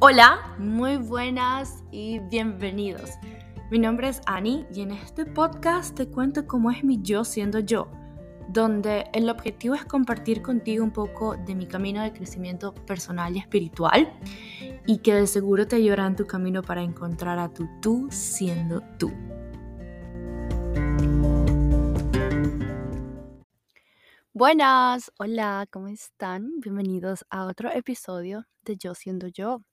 Hola, muy buenas y bienvenidos. Mi nombre es Annie y en este podcast te cuento cómo es mi yo siendo yo, donde el objetivo es compartir contigo un poco de mi camino de crecimiento personal y espiritual y que de seguro te ayudará en tu camino para encontrar a tu tú siendo tú. Buenas, hola, ¿cómo están? Bienvenidos a otro episodio de Yo siendo yo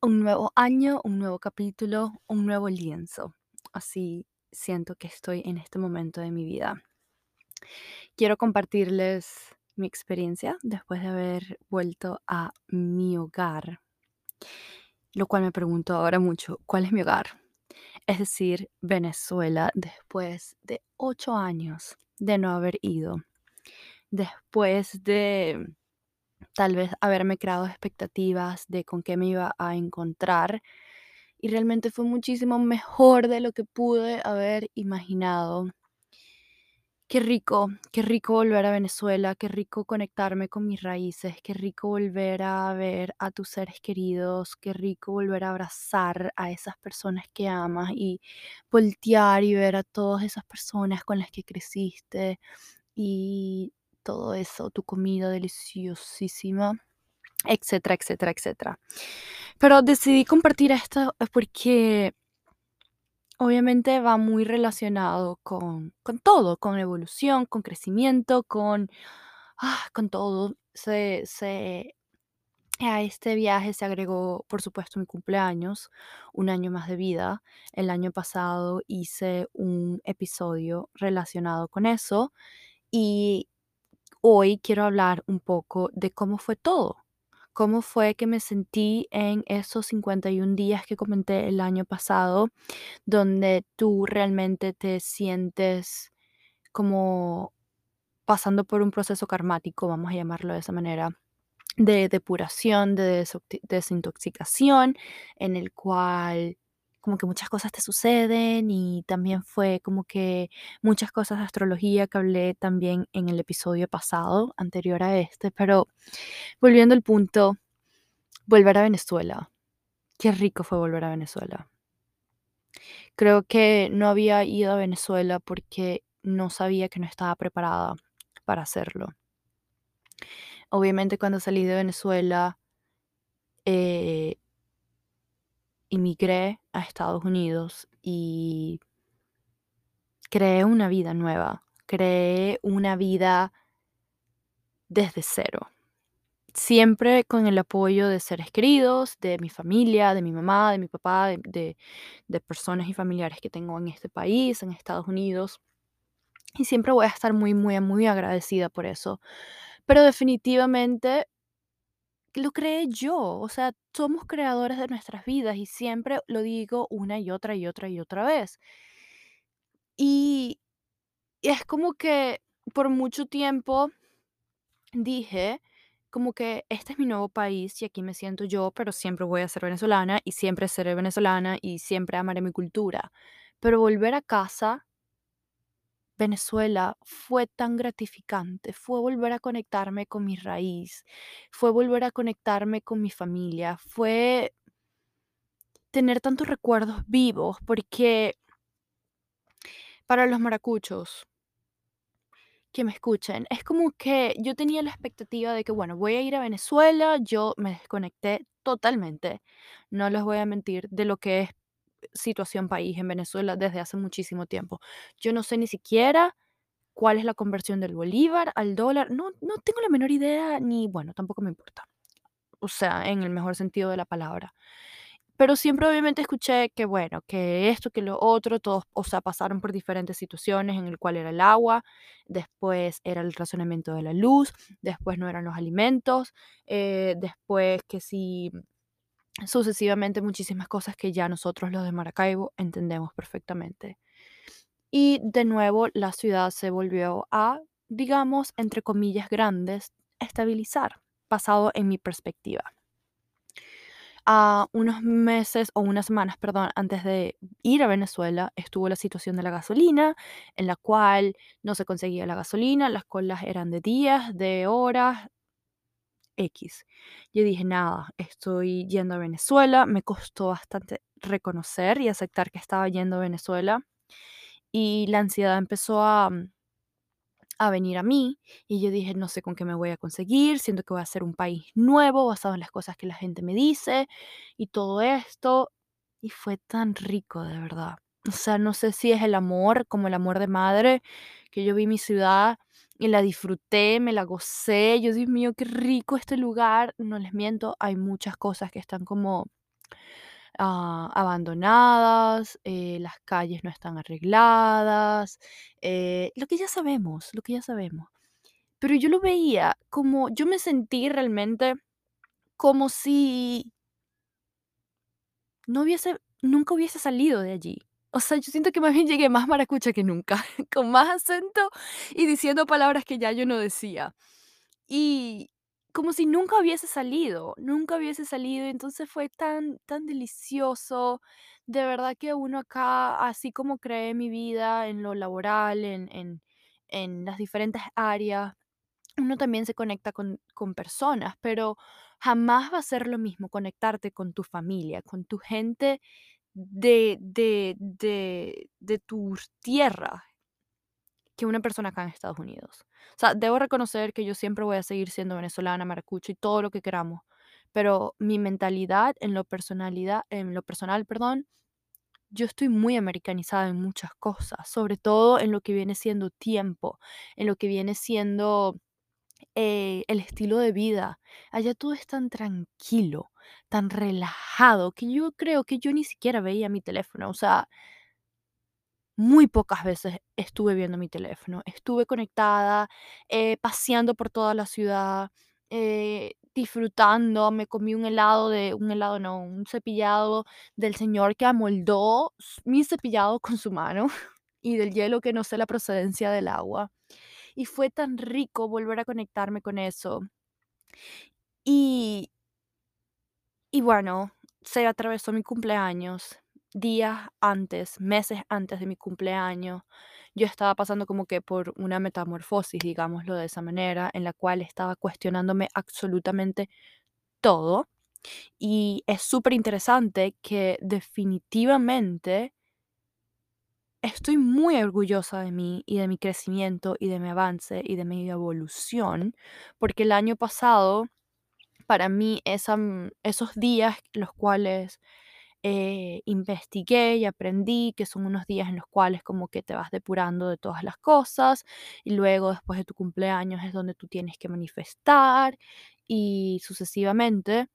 un nuevo año, un nuevo capítulo, un nuevo lienzo. Así siento que estoy en este momento de mi vida. Quiero compartirles mi experiencia después de haber vuelto a mi hogar, lo cual me pregunto ahora mucho, ¿cuál es mi hogar? Es decir, Venezuela, después de ocho años de no haber ido, después de tal vez haberme creado expectativas de con qué me iba a encontrar y realmente fue muchísimo mejor de lo que pude haber imaginado. Qué rico, qué rico volver a Venezuela, qué rico conectarme con mis raíces, qué rico volver a ver a tus seres queridos, qué rico volver a abrazar a esas personas que amas y voltear y ver a todas esas personas con las que creciste y todo eso, tu comida deliciosísima, etcétera, etcétera, etcétera. Pero decidí compartir esto porque obviamente va muy relacionado con, con todo, con evolución, con crecimiento, con, ah, con todo. Se, se, a este viaje se agregó, por supuesto, mi cumpleaños, un año más de vida. El año pasado hice un episodio relacionado con eso y hoy quiero hablar un poco de cómo fue todo, cómo fue que me sentí en esos 51 días que comenté el año pasado, donde tú realmente te sientes como pasando por un proceso karmático, vamos a llamarlo de esa manera, de depuración, de desintoxicación, en el cual como que muchas cosas te suceden y también fue como que muchas cosas de astrología que hablé también en el episodio pasado, anterior a este, pero volviendo al punto, volver a Venezuela. Qué rico fue volver a Venezuela. Creo que no había ido a Venezuela porque no sabía que no estaba preparada para hacerlo. Obviamente cuando salí de Venezuela, eh, emigré a Estados Unidos y creé una vida nueva, creé una vida desde cero. Siempre con el apoyo de seres queridos, de mi familia, de mi mamá, de mi papá, de, de, personas y familiares que tengo en este país, en Estados Unidos. Y siempre voy a estar muy, muy, muy agradecida por eso. Pero definitivamente lo creé yo, o sea, somos creadores de nuestras vidas y siempre lo digo una y otra y otra y otra vez. Y es como que por mucho tiempo dije como que este es mi nuevo país y aquí me siento yo, pero siempre voy a ser venezolana y siempre seré venezolana y siempre amaré mi cultura. Pero volver a casa Venezuela fue tan gratificante, fue volver a conectarme con mi raíz, fue volver a conectarme con mi familia, fue tener tantos recuerdos vivos, porque para los maracuchos que me escuchen, es como que yo tenía la expectativa de que, bueno, voy a ir a Venezuela, yo me desconecté totalmente, no les voy a mentir, de lo que es situación país en Venezuela desde hace muchísimo tiempo. Yo no sé ni siquiera cuál es la conversión del bolívar al dólar. No, no tengo la menor idea, ni bueno, tampoco me importa. O sea, en el mejor sentido de la palabra. Pero siempre obviamente escuché que, bueno, que esto, que lo otro, todos, o sea, pasaron por diferentes situaciones en el cual era el agua, después era el razonamiento de la luz, después no eran los alimentos, eh, después que si sucesivamente muchísimas cosas que ya nosotros los de Maracaibo entendemos perfectamente. Y de nuevo la ciudad se volvió a, digamos, entre comillas grandes, estabilizar, basado en mi perspectiva. A unos meses o unas semanas, perdón, antes de ir a Venezuela, estuvo la situación de la gasolina, en la cual no se conseguía la gasolina, las colas eran de días, de horas, X. Yo dije, nada, estoy yendo a Venezuela. Me costó bastante reconocer y aceptar que estaba yendo a Venezuela. Y la ansiedad empezó a, mm, a venir a mí y yo dije, no sé con qué me voy a conseguir, siento que voy a ser un país nuevo basado en las cosas que la gente me dice y todo esto. Y fue tan rico, de verdad. O sea, no sé si es el amor, como el amor de madre, que yo vi mi ciudad y la disfruté, me la gocé. Yo, Dios mío, qué rico este lugar. No les miento, hay muchas cosas que están como ah, abandonadas, eh, las calles no están arregladas, eh, lo que ya sabemos, lo que ya sabemos. Pero yo lo veía como, yo me sentí realmente como si no hubiese, nunca hubiese salido de allí. O sea, yo siento que más bien llegué más maracucha que nunca, con más acento y diciendo palabras que ya yo no decía. Y como si nunca hubiese salido, nunca hubiese salido, entonces fue tan, tan delicioso. De verdad que uno acá, así como creé mi vida en lo laboral, en, en, en las diferentes áreas, uno también se conecta con, con personas, pero jamás va a ser lo mismo conectarte con tu familia, con tu gente de, de, de, de tu tierra, que una persona acá en Estados Unidos. O sea, debo reconocer que yo siempre voy a seguir siendo venezolana, maracucha y todo lo que queramos, pero mi mentalidad en lo personalidad, en lo personal, perdón, yo estoy muy americanizada en muchas cosas, sobre todo en lo que viene siendo tiempo, en lo que viene siendo eh, el estilo de vida. Allá todo es tan tranquilo, tan relajado, que yo creo que yo ni siquiera veía mi teléfono. O sea, muy pocas veces estuve viendo mi teléfono. Estuve conectada, eh, paseando por toda la ciudad, eh, disfrutando. Me comí un helado de, un helado no, un cepillado del señor que amoldó mi cepillado con su mano y del hielo que no sé la procedencia del agua. Y fue tan rico volver a conectarme con eso. Y y bueno, se atravesó mi cumpleaños, días antes, meses antes de mi cumpleaños, yo estaba pasando como que por una metamorfosis, digámoslo de esa manera, en la cual estaba cuestionándome absolutamente todo. Y es súper interesante que definitivamente estoy muy orgullosa de mí y de mi crecimiento y de mi avance y de mi evolución, porque el año pasado, para mí, mm, esos días los cuales eh, investigué y aprendí que son unos días en los cuales como que te vas depurando de todas las cosas y luego después de tu cumpleaños es donde tú tienes que manifestar y sucesivamente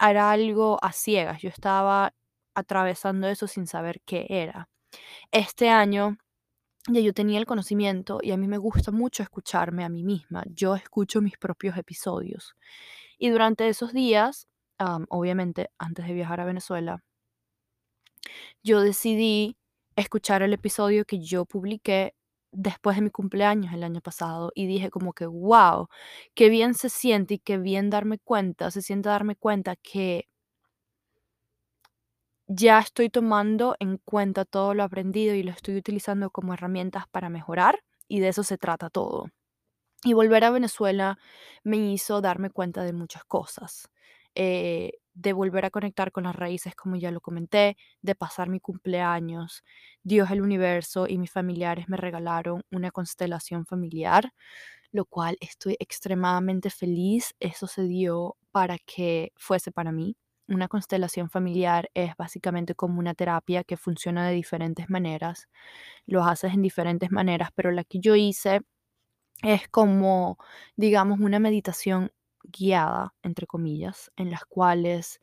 era algo a ciegas. Yo estaba atravesando eso sin saber qué era. Este año ya yo tenía el conocimiento y a mí me gusta mucho escucharme a mí misma. Yo escucho mis propios episodios. Y durante esos días, am, obviamente antes de viajar a Venezuela, yo decidí escuchar el episodio que yo publiqué después de mi cumpleaños el año pasado y dije como que, wow, qué bien se siente y qué bien darme cuenta, se siente darme cuenta que ya estoy tomando en cuenta todo lo aprendido y lo estoy utilizando como herramientas para mejorar y de eso se trata todo. Y volver a Venezuela me hizo darme cuenta de muchas cosas, eh, de volver a conectar con las raíces, como ya lo comenté, de pasar mi cumpleaños. Dios, el universo y mis familiares me regalaron una constelación familiar, lo cual estoy extremadamente feliz. Eso se dio para que fuese para mí. Una constelación familiar es básicamente como una terapia que funciona de diferentes maneras. Lo haces en diferentes maneras, pero la que yo hice es como, digamos, una meditación guiada, entre comillas, en las cuales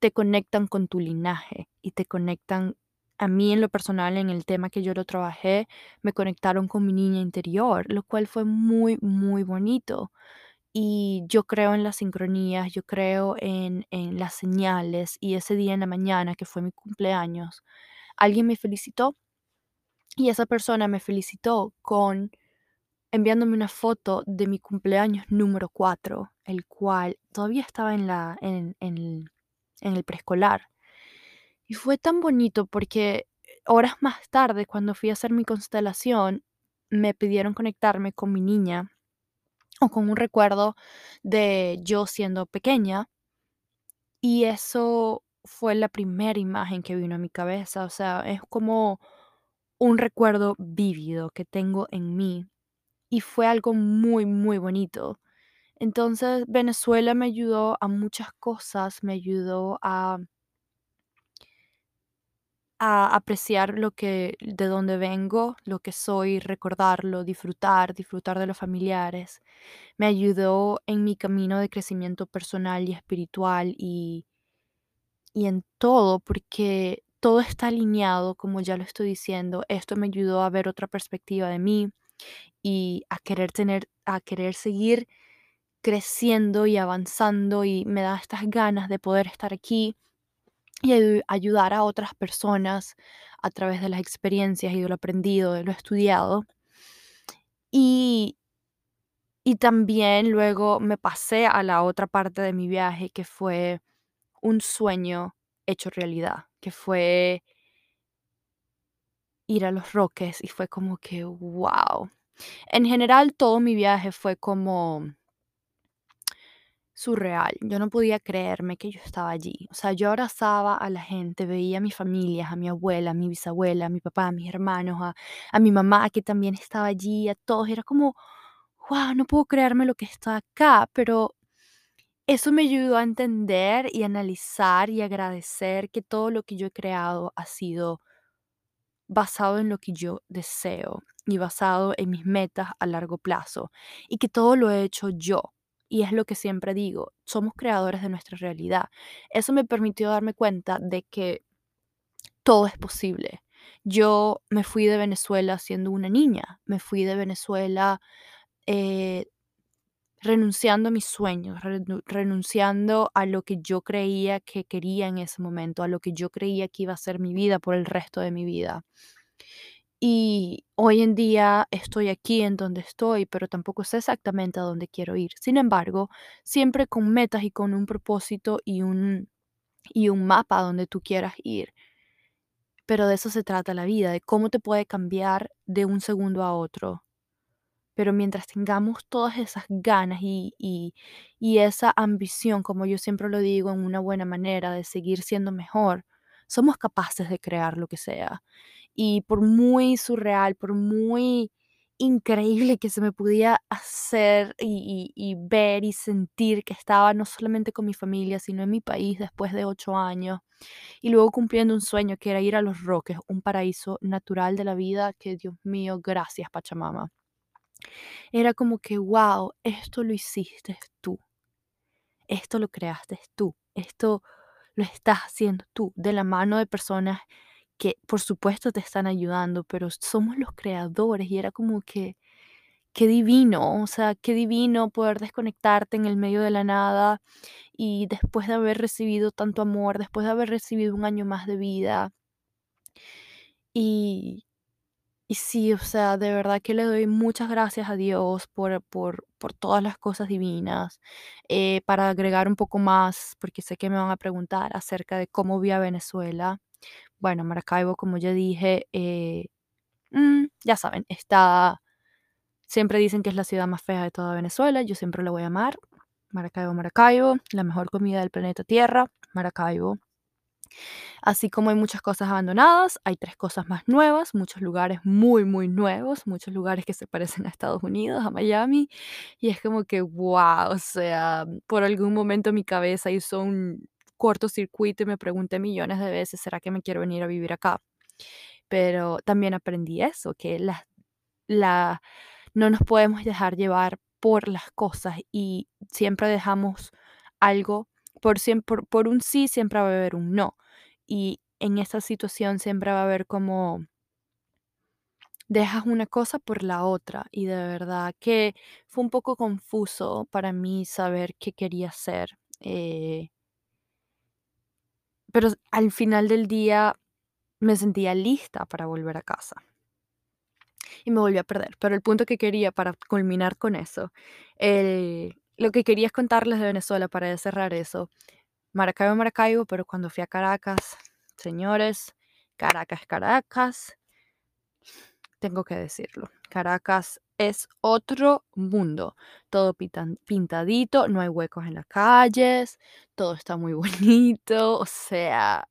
te conectan con tu linaje y te conectan, a mí en lo personal, en el tema que yo lo trabajé, me conectaron con mi niña interior, lo cual fue muy, muy bonito. Y yo creo en las sincronías, yo creo en, en las señales y ese día en la mañana, que fue mi cumpleaños, alguien me felicitó y esa persona me felicitó con enviándome una foto de mi cumpleaños número 4, el cual todavía estaba en, la, en, en el, preescolar. Y fue tan bonito porque horas más tarde, cuando fui a hacer mi constelación, me pidieron conectarme con mi niña o con un recuerdo de yo siendo pequeña. Y eso fue la primera imagen que vino a mi cabeza, o sea, es como un recuerdo vívido que tengo en mí y fue algo muy, muy bonito. Entonces, Venezuela me ayudó a muchas cosas, me ayudó a a apreciar lo que de dónde vengo, lo que soy, recordarlo, disfrutar, disfrutar de los familiares. Me ayudó en mi camino de crecimiento personal y espiritual y y en todo, porque todo está alineado, como ya lo estoy diciendo. Esto me ayudó a ver otra perspectiva de mí y a querer tener a querer seguir creciendo y avanzando, y me da estas ganas de poder estar aquí y ayu ayudar a otras personas a través de las experiencias y de lo aprendido, de lo estudiado. Y y también luego me pasé a la otra parte de mi viaje, que fue un sueño hecho realidad, que fue ir a Los Roques, y fue como que, guau. En general, todo mi viaje fue como surreal. Yo no podía creerme que yo estaba allí. O sea, yo abrazaba a la gente, veía a mi familia, a mi abuela, a mi bisabuela, a mi papá, a mis hermanos, a, a mi mamá que también estaba allí, a todos. Era como, wow, no puedo creerme lo que está acá, pero eso me ayudó a entender y analizar y agradecer que todo lo que yo he creado ha sido basado en lo que yo deseo y basado en mis metas a largo plazo y que todo lo he hecho yo. Y es lo que siempre digo, somos creadores de nuestra realidad. Eso me permitió darme cuenta de que todo es posible. Yo me fui de Venezuela siendo una niña, me fui de Venezuela eh, renunciando a mis sueños, renu- renunciando a lo que yo creía que quería en ese momento, a lo que yo creía que iba a ser mi vida por el resto de mi vida. Y hoy en día estoy aquí en donde estoy, pero tampoco sé exactamente a dónde quiero ir. Sin embargo, siempre con metas y con un propósito y un, y un mapa a donde tú quieras ir. Pero de eso se trata la vida, de cómo te puede cambiar de un segundo a otro. Pero mientras tengamos todas esas ganas y, y, y esa ambición, como yo siempre lo digo, en una buena manera de seguir siendo mejor, somos capaces de crear lo que sea. Y por muy surreal, por muy increíble que se me podía hacer y, y- ver y sentir que estaba no solamente con mi familia, sino en mi país después de ocho años, y luego cumpliendo un sueño que era ir a Los Roques, un paraíso natural de la vida, que Dios mío, gracias Pachamama. Era como que, wow, esto lo hiciste tú, esto lo creaste tú, esto lo estás haciendo tú, de la mano de personas que por supuesto te están ayudando, pero somos los creadores y era como que, qué divino, o sea, qué divino poder desconectarte en el medio de la nada y después de haber recibido tanto amor, después de haber recibido un año más de vida. Y, y sí, o sea, de verdad que le doy muchas gracias a Dios por, por, por todas las cosas divinas. Eh, para agregar un poco más, porque sé que me van a preguntar acerca de cómo vi a Venezuela. Bueno, Maracaibo, como ya dije, eh, mm, ya saben, está, siempre dicen que es la ciudad más fea de toda Venezuela, yo siempre la voy a amar. Maracaibo, Maracaibo, la mejor comida del planeta Tierra, Maracaibo. Así como hay muchas cosas abandonadas, hay tres cosas más nuevas, muchos lugares muy, muy nuevos, muchos lugares que se parecen a Estados Unidos, a Miami, y es como que, wow, o sea, por algún momento mi cabeza hizo un cortocircuito y me pregunté millones de veces, ¿será que me quiero venir a vivir acá? Pero también aprendí eso, que la, la, no nos podemos dejar llevar por las cosas y siempre dejamos algo, por, por, por un sí siempre va a haber un no. Y en esa situación siempre va a haber como dejas una cosa por la otra y de verdad que fue un poco confuso para mí saber qué quería hacer. eh, pero al final del día me sentía lista para volver a casa. y me volví a perder. Pero el punto que quería para culminar con eso, el- lo que quería es contarles de Venezuela para cerrar eso. Maracaibo, Maracaibo, pero cuando fui a Caracas, señores, Caracas, Caracas, tengo que decirlo. Caracas es otro mundo. Todo pintadito, no hay huecos en las calles, todo está muy bonito, o sea,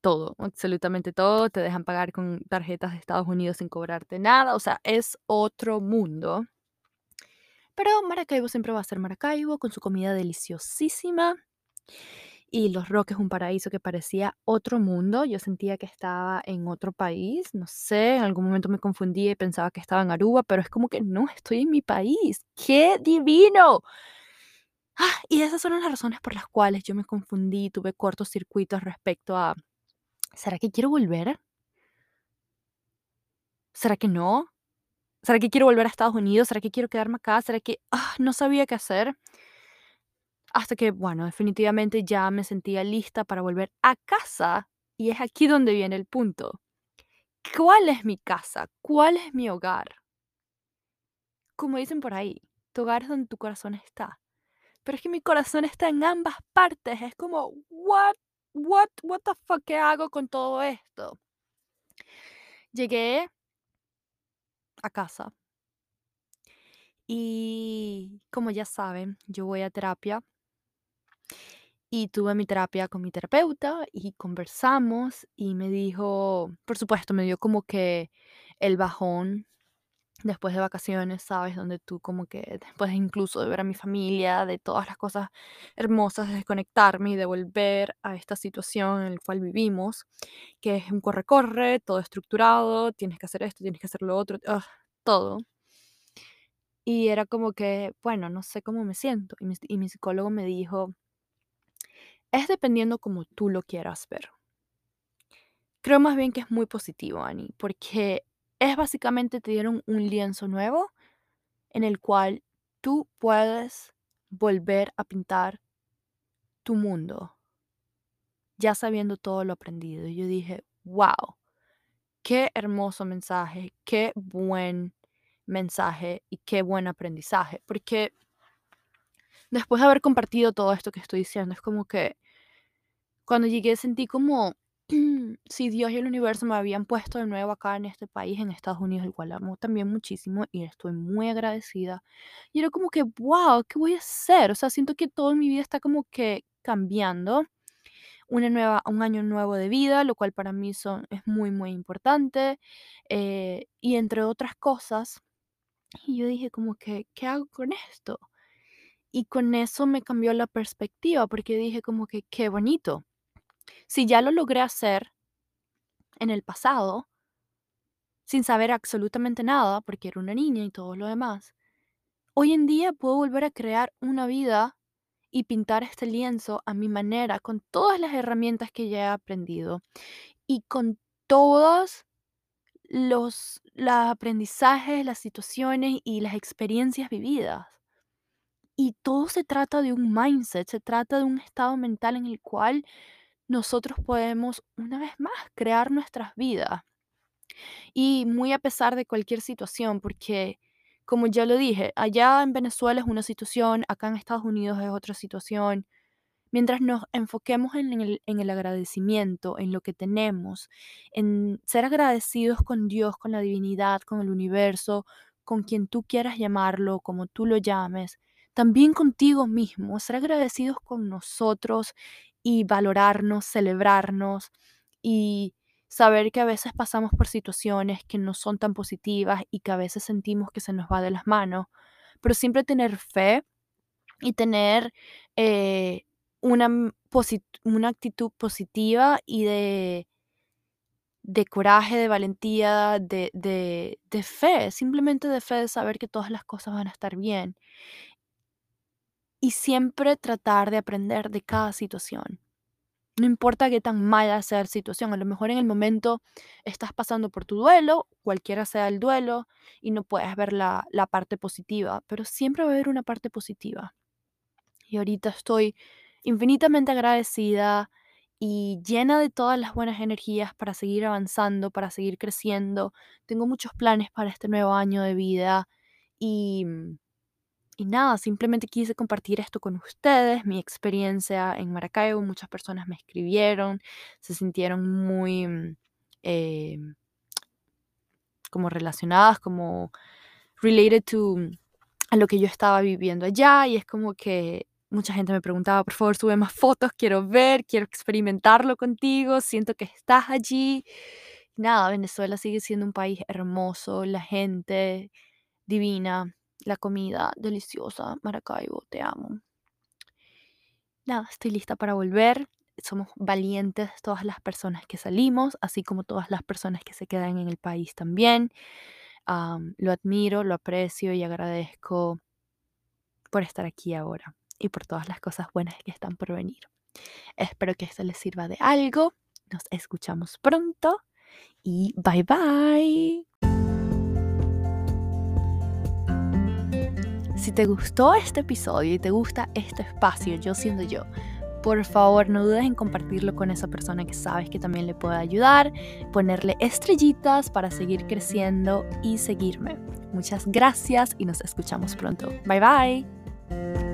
todo, absolutamente todo. Te dejan pagar con tarjetas de Estados Unidos sin cobrarte nada, o sea, es otro mundo. Pero Maracaibo siempre va a ser Maracaibo, con su comida deliciosísima y Los Roques, un paraíso que parecía otro mundo. Yo sentía que estaba en otro país, no sé, en algún momento me confundí y pensaba que estaba en Aruba, pero es como que no, estoy en mi país. ¡Qué divino! Ah, y esas son las razones por las cuales yo me confundí, tuve cortocircuitos respecto a, ¿será que quiero volver? ¿Será que no? ¿Será que quiero volver a Estados Unidos? ¿Será que quiero quedarme acá? ¿Será que ah, no sabía qué hacer? Hasta que, bueno, definitivamente ya me sentía lista para volver a casa. Y es aquí donde viene el punto. ¿Cuál es mi casa? ¿Cuál es mi hogar? Como dicen por ahí, tu hogar es donde tu corazón está. Pero es que mi corazón está en ambas partes. Es como, what, what, what the fuck, ¿qué hago con todo esto? Llegué a casa. Y como ya saben, yo voy a terapia y tuve mi terapia con mi terapeuta y conversamos y me dijo, por supuesto, me dio como que el bajón después de vacaciones, ¿sabes? Donde tú como que después incluso de ver a mi familia, de todas las cosas hermosas, de desconectarme y de volver a esta situación en la cual vivimos, que es un corre-corre, todo estructurado, tienes que hacer esto, tienes que hacer lo otro, ah, todo. Y era como que, bueno, no sé cómo me siento. Y mi, y mi psicólogo me dijo, es dependiendo como tú lo quieras ver. Creo más bien que es muy positivo, Ani, porque es básicamente te dieron un lienzo nuevo en el cual tú puedes volver a pintar tu mundo, ya sabiendo todo lo aprendido. Y yo dije, wow, qué hermoso mensaje, qué buen mensaje y qué buen aprendizaje, porque después de haber compartido todo esto que estoy diciendo, es como que cuando llegué sentí como si Dios y el universo me habían puesto de nuevo acá en este país, en Estados Unidos, el cual amo también muchísimo y estoy muy agradecida. Y era como que, wow, ¿qué voy a hacer? O sea, siento que todo mi vida está como que cambiando. Una nueva, un año nuevo de vida, lo cual para mí son, es muy, muy importante. Eh, y entre otras cosas, y yo dije como que, ¿qué hago con esto? Y con eso me cambió la perspectiva, porque dije como que, qué bonito. Si ya lo logré hacer en el pasado, sin saber absolutamente nada, porque era una niña y todo lo demás, hoy en día puedo volver a crear una vida y pintar este lienzo a mi manera, con todas las herramientas que ya he aprendido y con todos los, los aprendizajes, las situaciones y las experiencias vividas. Y todo se trata de un mindset, se trata de un estado mental en el cual nosotros podemos, una vez más, crear nuestras vidas. Y muy a pesar de cualquier situación, porque como ya lo dije, allá en Venezuela es una situación, acá en Estados Unidos es otra situación. Mientras nos enfoquemos en el, en el agradecimiento, en lo que tenemos, en ser agradecidos con Dios, con la divinidad, con el universo, con quien tú quieras llamarlo, como tú lo llames, también contigo mismo, ser agradecidos con nosotros y valorarnos, celebrarnos y saber que a veces pasamos por situaciones que no son tan positivas y que a veces sentimos que se nos va de las manos, pero siempre tener fe y tener eh, una, una actitud positiva y de, de coraje, de valentía, de, de, de fe, simplemente de fe de saber que todas las cosas van a estar bien y siempre tratar de aprender de cada situación. No importa qué tan mala sea la situación, a lo mejor en el momento estás pasando por tu duelo, cualquiera sea el duelo, y no puedes ver la, la parte positiva, pero siempre va a haber una parte positiva. Y ahorita estoy infinitamente agradecida y llena de todas las buenas energías para seguir avanzando, para seguir creciendo. Tengo muchos planes para este nuevo año de vida y mm, y nada, simplemente quise compartir esto con ustedes, mi experiencia en Maracaibo. Muchas personas me escribieron, se sintieron muy, mm, eh, como relacionadas, como related to a lo que yo estaba viviendo allá y es como que mucha gente me preguntaba, por favor, sube más fotos, quiero ver, quiero experimentarlo contigo, siento que estás allí. Nada, Venezuela sigue siendo un país hermoso, la gente divina, la comida deliciosa, Maracaibo, te amo. Nada, estoy lista para volver. Somos valientes todas las personas que salimos, así como todas las personas que se quedan en el país también. lo admiro, lo aprecio y agradezco por estar aquí ahora y por todas las cosas buenas que están por venir. Espero que esto les sirva de algo. Nos escuchamos pronto y bye bye. Si te gustó este episodio y te gusta este espacio, yo siendo yo, por favor no dudes en compartirlo con esa persona que sabes que también le puede ayudar, ponerle estrellitas para seguir creciendo y seguirme. Muchas gracias y nos escuchamos pronto. Bye bye.